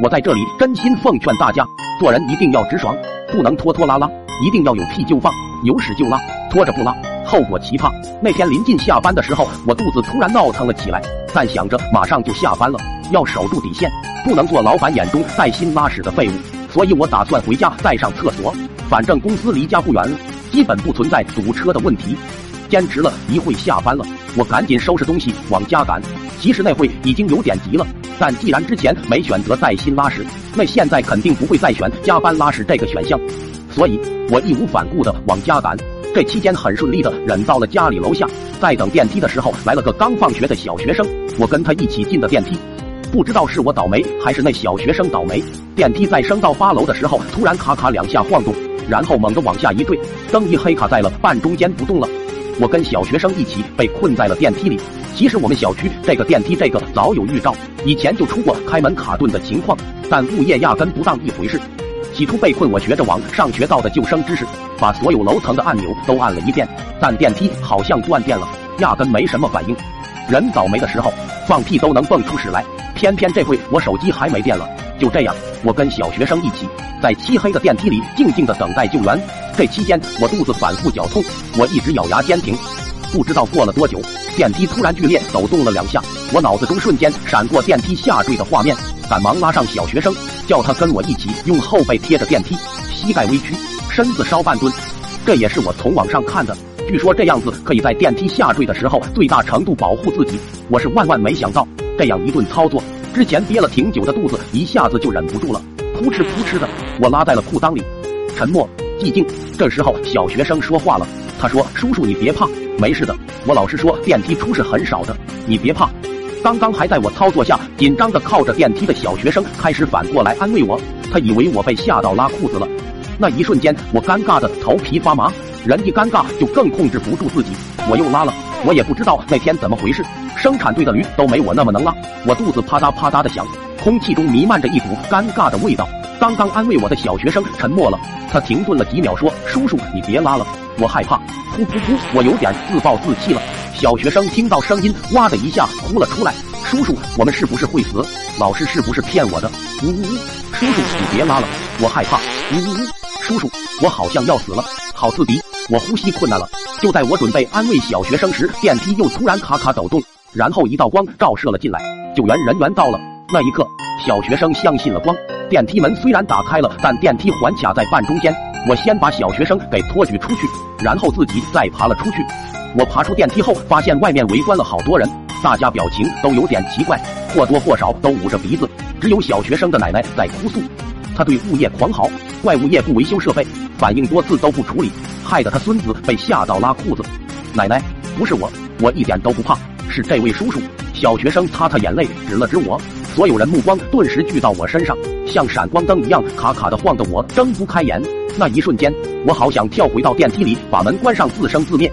我在这里真心奉劝大家，做人一定要直爽，不能拖拖拉拉，一定要有屁就放，有屎就拉，拖着不拉，后果奇葩。那天临近下班的时候，我肚子突然闹腾了起来，但想着马上就下班了，要守住底线，不能做老板眼中带薪拉屎的废物，所以我打算回家再上厕所。反正公司离家不远，基本不存在堵车的问题。坚持了一会下班了，我赶紧收拾东西往家赶。其实那会已经有点急了，但既然之前没选择带薪拉屎，那现在肯定不会再选加班拉屎这个选项，所以我义无反顾的往家赶。这期间很顺利的忍到了家里楼下，在等电梯的时候，来了个刚放学的小学生，我跟他一起进的电梯。不知道是我倒霉还是那小学生倒霉，电梯在升到八楼的时候，突然咔咔两下晃动，然后猛地往下一坠，灯一黑卡在了半中间不动了。我跟小学生一起被困在了电梯里。其实我们小区这个电梯这个早有预兆，以前就出过开门卡顿的情况，但物业压根不当一回事。起初被困，我学着网上学到的救生知识，把所有楼层的按钮都按了一遍，但电梯好像断电了，压根没什么反应。人倒霉的时候，放屁都能蹦出屎来。偏偏这回我手机还没电了。就这样，我跟小学生一起在漆黑的电梯里静静的等待救援。这期间，我肚子反复绞痛，我一直咬牙坚挺。不知道过了多久，电梯突然剧烈抖动了两下，我脑子中瞬间闪过电梯下坠的画面，赶忙拉上小学生，叫他跟我一起用后背贴着电梯，膝盖微屈，身子稍半蹲。这也是我从网上看的，据说这样子可以在电梯下坠的时候最大程度保护自己。我是万万没想到，这样一顿操作，之前憋了挺久的肚子一下子就忍不住了，扑哧扑哧的，我拉在了裤裆里。沉默，寂静。这时候小学生说话了，他说：“叔叔，你别怕。”没事的，我老师说电梯出事很少的，你别怕。刚刚还在我操作下紧张的靠着电梯的小学生开始反过来安慰我，他以为我被吓到拉裤子了。那一瞬间，我尴尬的头皮发麻，人一尴尬就更控制不住自己，我又拉了。我也不知道那天怎么回事，生产队的驴都没我那么能拉。我肚子啪嗒啪嗒的响，空气中弥漫着一股尴尬的味道。刚刚安慰我的小学生沉默了，他停顿了几秒，说：“叔叔，你别拉了，我害怕。”噗噗噗！我有点自暴自弃了。小学生听到声音，哇的一下哭了出来。叔叔，我们是不是会死？老师是不是骗我的？呜呜呜！叔叔，你别拉了，我害怕。呜呜呜！叔叔，我好像要死了，好刺鼻，我呼吸困难了。就在我准备安慰小学生时，电梯又突然咔咔抖动，然后一道光照射了进来。救援人员到了，那一刻，小学生相信了光。电梯门虽然打开了，但电梯环卡在半中间。我先把小学生给托举出去，然后自己再爬了出去。我爬出电梯后，发现外面围观了好多人，大家表情都有点奇怪，或多或少都捂着鼻子。只有小学生的奶奶在哭诉，他对物业狂嚎，怪物业不维修设备，反应多次都不处理，害得他孙子被吓到拉裤子。奶奶，不是我，我一点都不怕，是这位叔叔。小学生擦擦眼泪，指了指我。所有人目光顿时聚到我身上，像闪光灯一样卡卡的晃得我睁不开眼。那一瞬间，我好想跳回到电梯里，把门关上，自生自灭。